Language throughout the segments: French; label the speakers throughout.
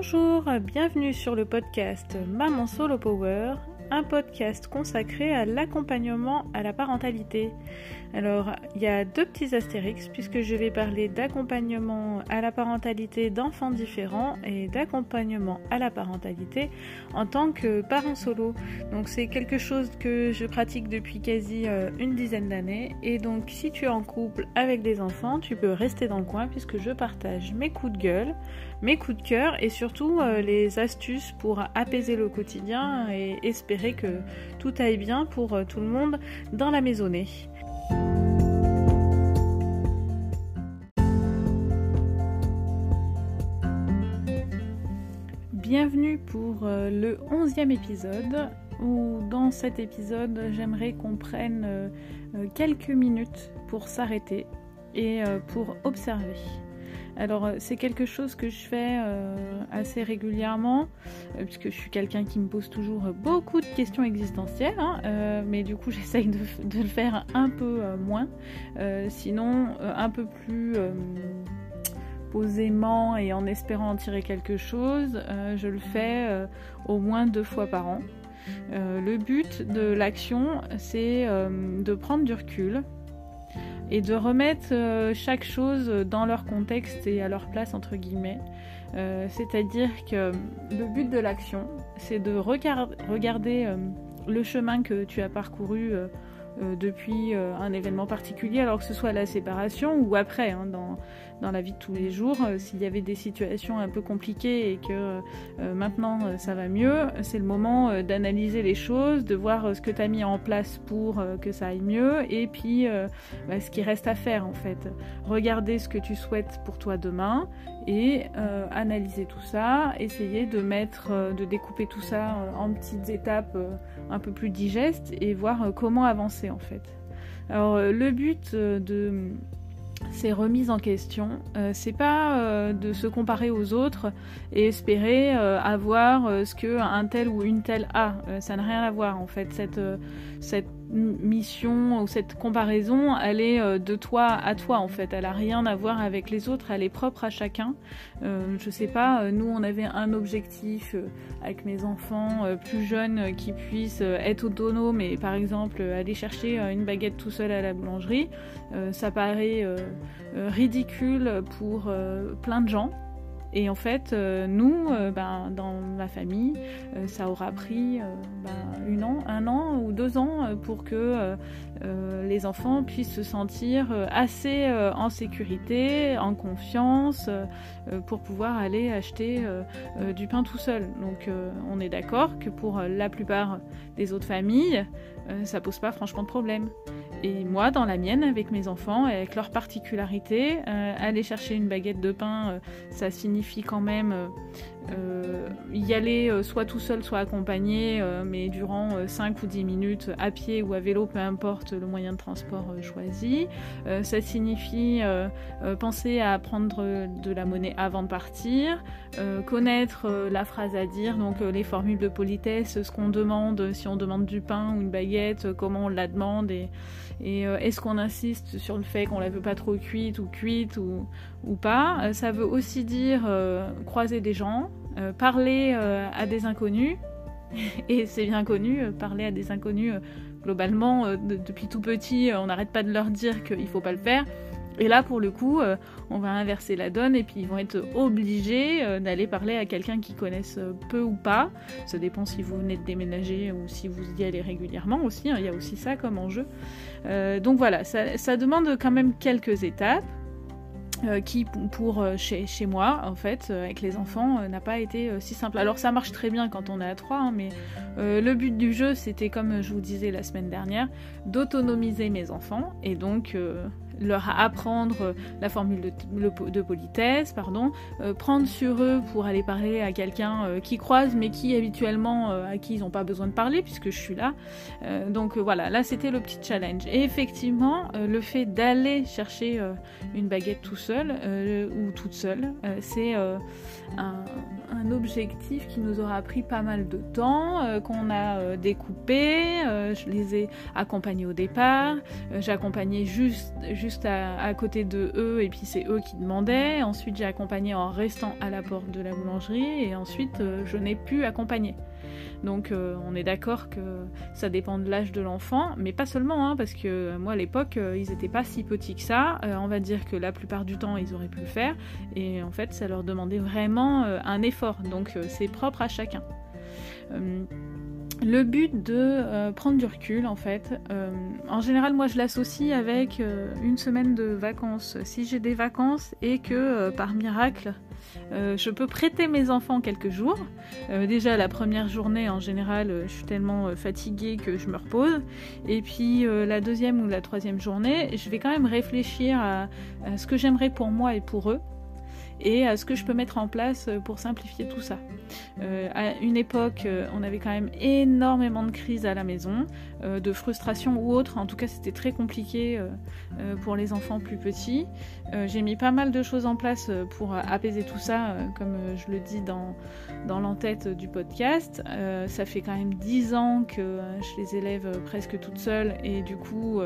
Speaker 1: Bonjour, bienvenue sur le podcast Maman Solo Power, un podcast consacré à l'accompagnement à la parentalité. Alors, il y a deux petits astérix puisque je vais parler d'accompagnement à la parentalité d'enfants différents et d'accompagnement à la parentalité en tant que parent solo. Donc, c'est quelque chose que je pratique depuis quasi euh, une dizaine d'années. Et donc, si tu es en couple avec des enfants, tu peux rester dans le coin puisque je partage mes coups de gueule, mes coups de cœur et surtout euh, les astuces pour apaiser le quotidien et espérer que tout aille bien pour euh, tout le monde dans la maisonnée. Bienvenue pour euh, le onzième épisode où dans cet épisode j'aimerais qu'on prenne euh, euh, quelques minutes pour s'arrêter et pour observer. Alors c'est quelque chose que je fais assez régulièrement puisque je suis quelqu'un qui me pose toujours beaucoup de questions existentielles, hein, mais du coup j'essaye de, le faire un peu moins, sinon un peu plus posément et en espérant en tirer quelque chose, euh, je le fais euh, au moins deux fois par an. Euh, le but de l'action, c'est de prendre du recul et de remettre chaque chose dans leur contexte et à leur place, entre guillemets. C'est-à-dire que le but de l'action, c'est de regarder le chemin que tu as parcouru depuis un événement particulier, alors que ce soit la séparation ou après, hein, dans la vie de tous les jours. Euh, s'il y avait des situations un peu compliquées et que euh, maintenant euh, ça va mieux, c'est le moment d'analyser les choses, de voir ce que tu as mis en place pour que ça aille mieux et puis bah, ce qui reste à faire en fait. Regarder ce que tu souhaites pour toi demain et analyser tout ça, essayer de mettre, de découper tout ça en petites étapes un peu plus digestes et voir comment avancer en fait. Alors le but de c'est remise en question. Euh, c'est pas euh, de se comparer aux autres et espérer euh, avoir ce que un tel ou une telle a. ça n'a rien à voir en fait. Cette, cette mission ou cette comparaison, elle est euh, de toi à toi en fait. Elle a rien à voir avec les autres, elle est propre à chacun. Euh, je sais pas, euh, nous on avait un objectif avec mes enfants plus jeunes qui puissent être autonomes et par exemple aller chercher une baguette tout seul à la boulangerie. ça paraît ridicule pour plein de gens. Et en fait, euh, nous, euh, ben, dans ma famille, euh, ça aura pris ben, an, un an ou deux ans pour que les enfants puissent se sentir assez en sécurité, en confiance, pour pouvoir aller acheter du pain tout seul. Donc on est d'accord que pour la plupart des autres familles, ça pose pas franchement de problème. Et moi, dans la mienne, avec mes enfants, avec leurs particularités, euh, aller chercher une baguette de pain, euh, ça signifie quand même euh, y aller soit tout seul, soit accompagné, mais durant 5 ou 10 minutes, à pied ou à vélo, peu importe le moyen de transport choisi. ça signifie penser à prendre de la monnaie avant de partir, connaître la phrase à dire, donc les formules de politesse, ce qu'on demande, si on demande du pain ou une baguette, comment on la demande et et euh, est-ce qu'on insiste sur le fait qu'on la veut pas trop cuite ou cuite ou, ou pas euh, Ça veut aussi dire euh, croiser des gens, parler à des inconnus. Et c'est bien connu, parler à des inconnus, globalement, depuis tout petit, on n'arrête pas de leur dire qu'il faut pas le faire. Et là, pour le coup, euh, on va inverser la donne et puis ils vont être obligés euh, d'aller parler à quelqu'un qu'ils connaissent euh, peu ou pas. Ça dépend si vous venez de déménager ou si vous y allez régulièrement aussi. Hein. il y a aussi ça comme enjeu. donc voilà, ça, demande quand même quelques étapes. Qui pour chez, chez, moi en fait avec les enfants n'a pas été si simple. Alors ça marche très bien quand on est à trois, hein, mais le but du jeu c'était comme je vous disais la semaine dernière d'autonomiser mes enfants et donc leur apprendre la formule de, politesse, pardon, euh, prendre sur eux pour aller parler à quelqu'un euh, qui croise mais qui habituellement euh, à qui ils n'ont pas besoin de parler puisque je suis là. donc voilà, là c'était le petit challenge. Et effectivement, le fait d'aller chercher une baguette tout seul ou toute seule, c'est un, objectif qui nous aura pris pas mal de temps, qu'on a découpé. je les ai accompagnés au départ. J'ai accompagné juste juste à, côté de eux et puis c'est eux qui demandaient. Ensuite, j'ai accompagné en restant à la porte de la boulangerie et ensuite, je n'ai pu accompagner. Donc on est d'accord que ça dépend de l'âge de l'enfant, mais pas seulement, hein, parce que moi à l'époque ils n'étaient pas si petits que ça. on va dire que la plupart du temps ils auraient pu le faire, et en fait ça leur demandait vraiment un effort. Donc c'est propre à chacun. Le but de euh, prendre du recul, en fait, euh, en général, moi je l'associe avec euh, une semaine de vacances. Si j'ai des vacances et que par miracle, je peux prêter mes enfants quelques jours. déjà la première journée, en général, je suis tellement fatiguée que je me repose. Et puis la deuxième ou la troisième journée, je vais quand même réfléchir à ce que j'aimerais pour moi et pour eux et à ce que je peux mettre en place euh, pour simplifier tout ça. Euh, à une époque, euh, on avait quand même énormément de crises à la maison, de frustration ou autre. En tout cas, c'était très compliqué pour les enfants plus petits. J'ai mis pas mal de choses en place pour apaiser tout ça, comme je le dis dans, dans l'entête du podcast. ça fait quand même 10 ans que je les élève presque toutes seules et du coup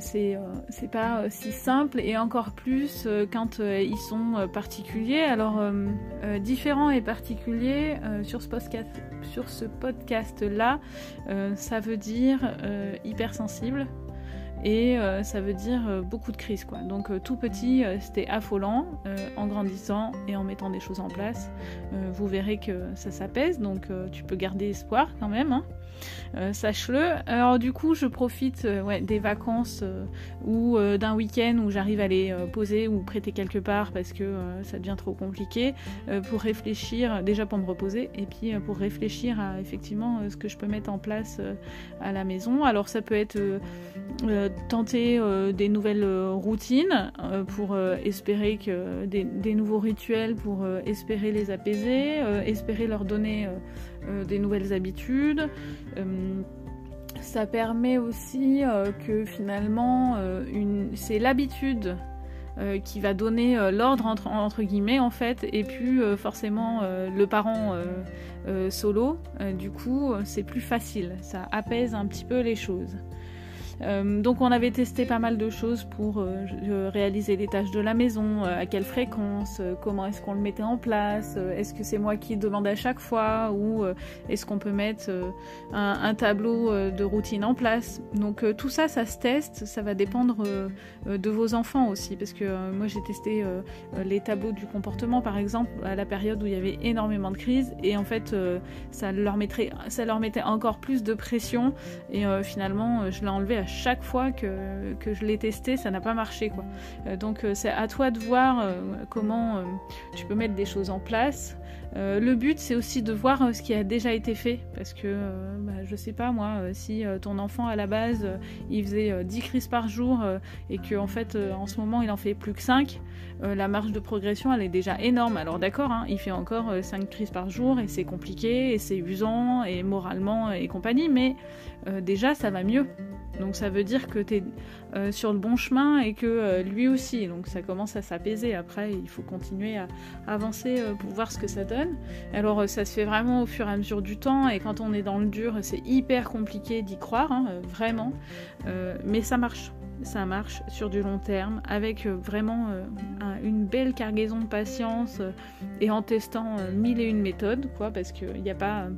Speaker 1: c'est euh, c'est pas euh, si simple et encore plus euh, quand ils sont particuliers. Alors différents et particuliers sur ce podcast sur ce podcast là, ça veut dire hypersensible et ça veut dire beaucoup de crises. Donc tout petit c'était affolant, en grandissant et en mettant des choses en place, vous verrez que ça s'apaise donc tu peux garder espoir quand même. Hein. Euh, sache-le. Alors du coup, je profite euh, des vacances euh, ou d'un week-end où j'arrive à les poser ou prêter quelque part parce que ça devient trop compliqué pour réfléchir, déjà pour me reposer et puis pour réfléchir à effectivement ce que je peux mettre en place à la maison. Alors ça peut être tenter des nouvelles routines pour espérer que des, nouveaux rituels pour espérer les apaiser, espérer leur donner des nouvelles habitudes. Euh, ça permet aussi euh, que finalement, c'est l'habitude qui va donner l'ordre entre, guillemets en fait et puis forcément le parent solo. Du coup c'est plus facile. Ça apaise un petit peu les choses euh, donc on avait testé pas mal de choses pour euh, réaliser les tâches de la maison, euh, à quelle fréquence, comment est-ce qu'on le mettait en place, est-ce que c'est moi qui demande à chaque fois ou est-ce qu'on peut mettre un, tableau de routine en place. Donc tout ça, ça se teste, ça va dépendre de vos enfants aussi, parce que moi j'ai testé les tableaux du comportement par exemple à la période où il y avait énormément de crises et en fait ça leur, mettrait, ça leur mettait encore plus de pression et finalement je l'ai enlevé à chaque fois que, que je l'ai testé, ça n'a pas marché. Quoi. Euh, donc euh, c'est à toi de voir euh, comment tu peux mettre des choses en place. le but, c'est aussi de voir ce qui a déjà été fait. Parce que, bah, je sais pas moi, si ton enfant à la base, il faisait 10 crises par jour et qu'en en fait, en ce moment, il en fait plus que 5, la marge de progression, elle est déjà énorme. Alors d'accord, hein, il fait encore 5 crises par jour et c'est compliqué et c'est usant et moralement et compagnie, mais déjà, ça va mieux. Donc ça veut dire que tu es euh, sur le bon chemin et que euh, lui aussi. Donc ça commence à s'apaiser. Après, il faut continuer à avancer euh, pour voir ce que ça donne. Alors ça se fait vraiment au fur et à mesure du temps. Et quand on est dans le dur, c'est hyper compliqué d'y croire, hein, vraiment. mais ça marche. Ça marche sur du long terme avec vraiment une belle cargaison de patience et en testant mille et une méthodes, quoi, parce qu'il n'y a pas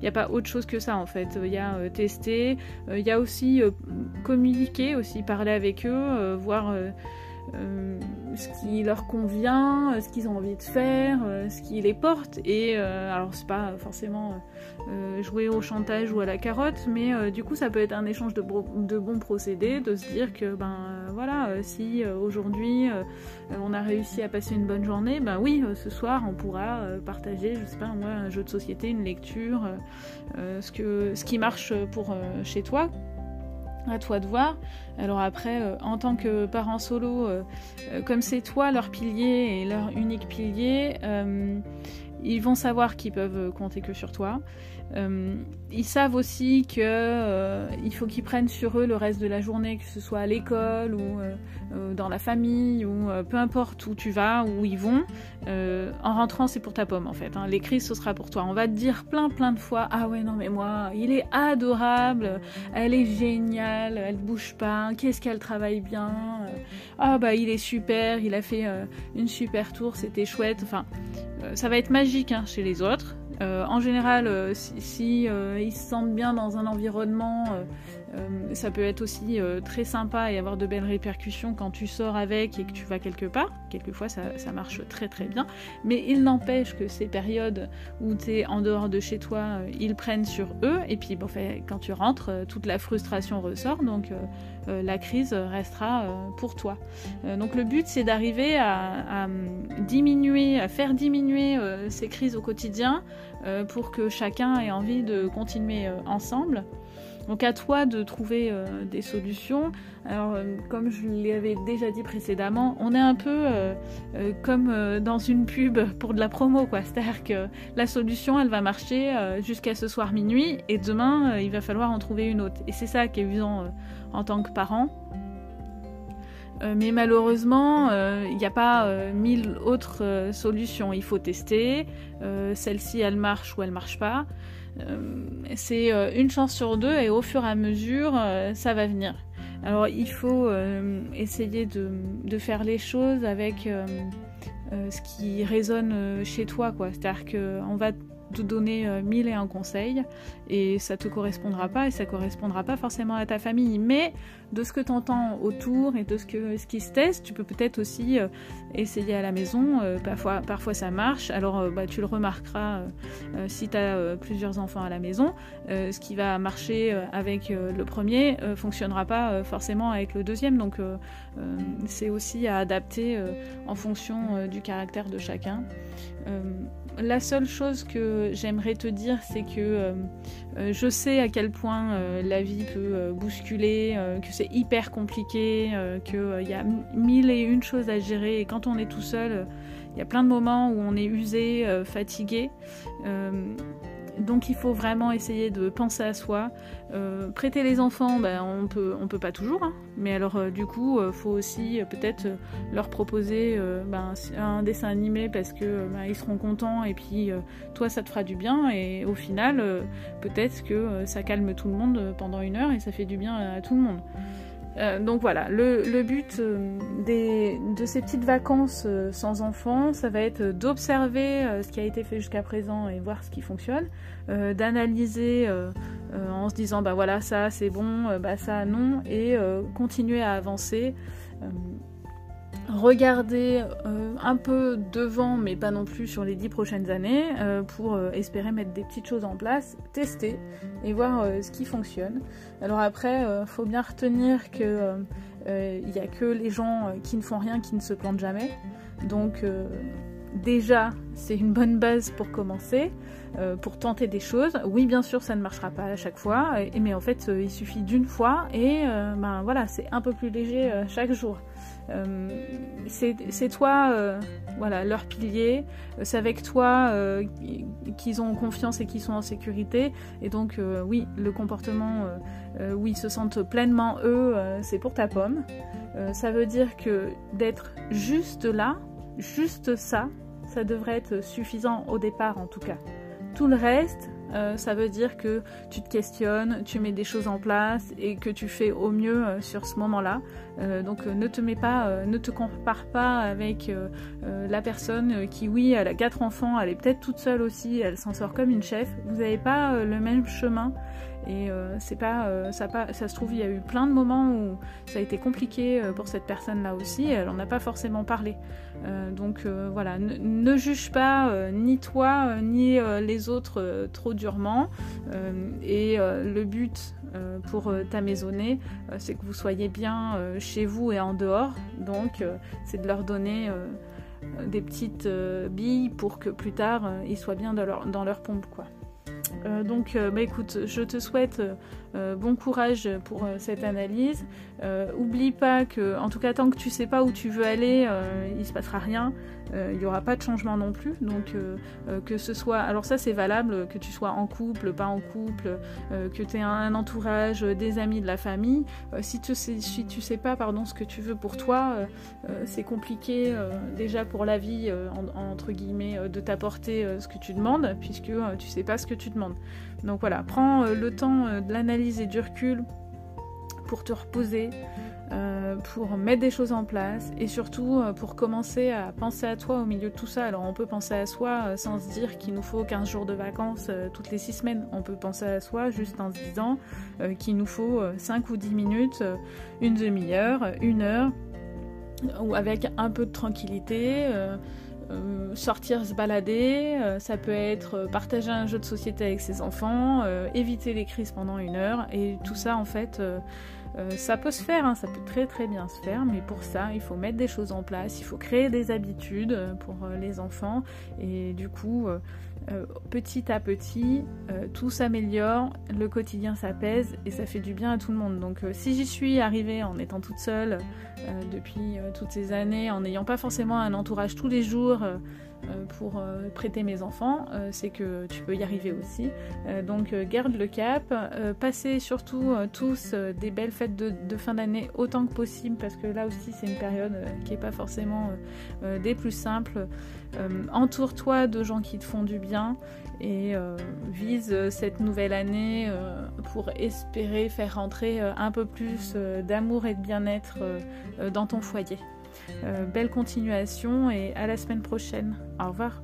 Speaker 1: il n'y a pas autre chose que ça en fait. Il y a euh, tester, euh, il y a aussi euh, communiquer, aussi parler avec eux, voir ce qui leur convient, ce qu'ils ont envie de faire, ce qui les porte. Et alors c'est pas forcément jouer au chantage ou à la carotte, mais du coup ça peut être un échange de, bons procédés, de se dire que ben voilà, si aujourd'hui on a réussi à passer une bonne journée, ben oui, ce soir on pourra partager, je sais pas moi, un jeu de société, une lecture, ce qui marche pour chez toi à toi de voir. Alors après, euh, en tant que parent solo, euh, euh, comme c'est toi leur pilier et leur unique pilier, ils vont savoir qu'ils peuvent compter que sur toi. Euh, ils savent aussi que euh, faut qu'ils prennent sur eux le reste de la journée, que ce soit à l'école ou euh, dans la famille ou peu importe où tu vas, où ils vont. en rentrant, c'est pour ta pomme en fait. Hein. Les crises, ce sera pour toi. On va te dire plein plein de fois ah ouais non mais moi, il est adorable, elle est géniale, elle bouge pas, qu'est-ce qu'elle travaille bien, ah bah il est super, il a fait une super tour, c'était chouette. Enfin, ça va être magique hein, chez les autres. Euh, en général, euh, si, euh, ils se sentent bien dans un environnement, ça peut être aussi très sympa et avoir de belles répercussions quand tu sors avec et que tu vas quelque part. Quelquefois, ça, marche très très bien. Mais il n'empêche que ces périodes où tu es en dehors de chez toi, ils prennent sur eux. Et puis, bon, quand tu rentres, toute la frustration ressort. Donc, la crise restera pour toi. donc, le but, c'est d'arriver à, diminuer, à faire diminuer ces crises au quotidien euh, pour que chacun ait envie de continuer euh, ensemble. Donc à toi de trouver euh, des solutions. Alors comme je l'avais déjà dit précédemment, on est un peu comme dans une pub pour de la promo quoi. C'est-à-dire que la solution elle va marcher jusqu'à ce soir minuit et demain il va falloir en trouver une autre. Et c'est ça qui est usant en tant que parent. mais malheureusement, il n'y a pas mille autres solutions. Il faut tester, euh, celle-ci elle marche ou elle marche pas. Euh, c'est euh, une chance sur deux et au fur et à mesure ça va venir. Alors il faut essayer de, faire les choses avec ce qui résonne chez toi quoi. C'est-à-dire qu'on va te donner mille et un conseils et ça te correspondra pas et ça correspondra pas forcément à ta famille. Mais de ce que tu entends autour et de ce, que, ce qui se teste, tu peux peut-être aussi euh, essayer à la maison. Euh, parfois, parfois ça marche. Alors euh, bah, tu le remarqueras si tu as plusieurs enfants à la maison. ce qui va marcher avec le premier fonctionnera pas forcément avec le deuxième. Donc c'est aussi à adapter en fonction du caractère de chacun. la seule chose que j'aimerais te dire, c'est que je sais à quel point la vie peut bousculer, que c'est hyper compliqué, euh, qu'il euh, y a mille et une choses à gérer et quand on est tout seul, il y a plein de moments où on est usé, euh, fatigué. Donc il faut vraiment essayer de penser à soi. prêter les enfants, ben, on peut, peut pas toujours, hein. mais alors du coup, il faut aussi peut-être leur proposer ben, un dessin animé parce que ben, seront contents et puis toi ça te fera du bien et au final peut-être que ça calme tout le monde pendant une heure et ça fait du bien à tout le monde. Euh, donc voilà, le, but euh, de ces petites vacances euh, sans enfants, ça va être d'observer ce qui a été fait jusqu'à présent et voir ce qui fonctionne, d'analyser en se disant bah voilà ça c'est bon, bah ça non, et continuer à avancer regarder euh, un peu devant, mais pas non plus sur les dix prochaines années, euh, pour euh, espérer mettre des petites choses en place, tester et voir ce qui fonctionne. Alors après, faut bien retenir que il n'y a que les gens qui ne font rien qui ne se plantent jamais. Donc déjà, c'est une bonne base pour commencer, pour tenter des choses. Oui, bien sûr, ça ne marchera pas à chaque fois, mais en fait, il suffit d'une fois et ben voilà, c'est un peu plus léger chaque jour. Euh, c'est toi, euh, voilà, leur pilier. C'est avec toi euh, qu'ils ont confiance et qu'ils sont en sécurité. Et donc, oui, le comportement où ils se sentent pleinement eux, c'est pour ta pomme. ça veut dire que d'être juste là, juste ça, ça devrait être suffisant au départ en tout cas. Tout le reste, euh, ça veut dire que tu te questionnes, tu mets des choses en place et que tu fais au mieux euh, sur ce moment-là. Euh, donc ne te mets pas, ne te compare pas avec la personne qui, oui, elle a quatre enfants, elle est peut-être toute seule aussi, elle s'en sort comme une chef. Vous n'avez pas le même chemin et euh, c'est pas, euh, ça, pas, ça se trouve, il y a eu plein de moments où ça a été compliqué euh, pour cette personne-là aussi. Elle en a pas forcément parlé. donc voilà, ne, juge pas ni toi ni les autres trop durement. et le but pour ta maisonnée, c'est que vous soyez bien chez vous et en dehors. Donc c'est de leur donner des petites billes pour que plus tard ils soient bien dans leur, dans leur pompe quoi. Donc, bah, écoute, je te souhaite bon courage pour cette analyse. oublie pas que, en tout cas, tant que tu sais pas où tu veux aller, il se passera rien. Euh, il n'y aura pas de changement non plus. Donc euh, euh, que ce soit, alors ça c'est valable, que tu sois en couple, pas en couple, que tu aies un, entourage, des amis, de la famille. si tu sais, sais pas, pardon, ce que tu veux pour toi, c'est compliqué déjà pour la vie entre guillemets de t'apporter ce que tu demandes, puisque tu sais pas ce que tu demandes. Donc voilà, prends le temps de l'analyse et du recul pour te reposer, euh, pour mettre des choses en place et surtout euh, pour commencer à penser à toi au milieu de tout ça. Alors on peut penser à soi euh, sans se dire qu'il nous faut 15 jours de vacances toutes les 6 semaines. On peut penser à soi juste en se disant qu'il nous faut 5 ou 10 minutes, une demi-heure, une heure, ou avec un peu de tranquillité. Sortir se balader, ça peut être partager un jeu de société avec ses enfants, éviter les crises pendant une heure, et tout ça en fait, euh, ça peut se faire, hein, ça peut très très bien se faire, mais pour ça, il faut mettre des choses en place, il faut créer des habitudes euh, pour euh, les enfants, et du coup, petit à petit, tout s'améliore, le quotidien s'apaise, et ça fait du bien à tout le monde. Donc si j'y suis arrivée en étant toute seule depuis toutes ces années, en n'ayant pas forcément un entourage tous les jours, pour euh, prêter mes enfants, euh, c'est que tu peux y arriver aussi. donc garde le cap, passez surtout tous des belles fêtes de, fin d'année autant que possible parce que là aussi c'est une période qui n'est pas forcément des plus simples. Entoure-toi de gens qui te font du bien et vise cette nouvelle année pour espérer faire rentrer un peu plus d'amour et de bien-être dans ton foyer. Euh, belle continuation et à la semaine prochaine. Au revoir.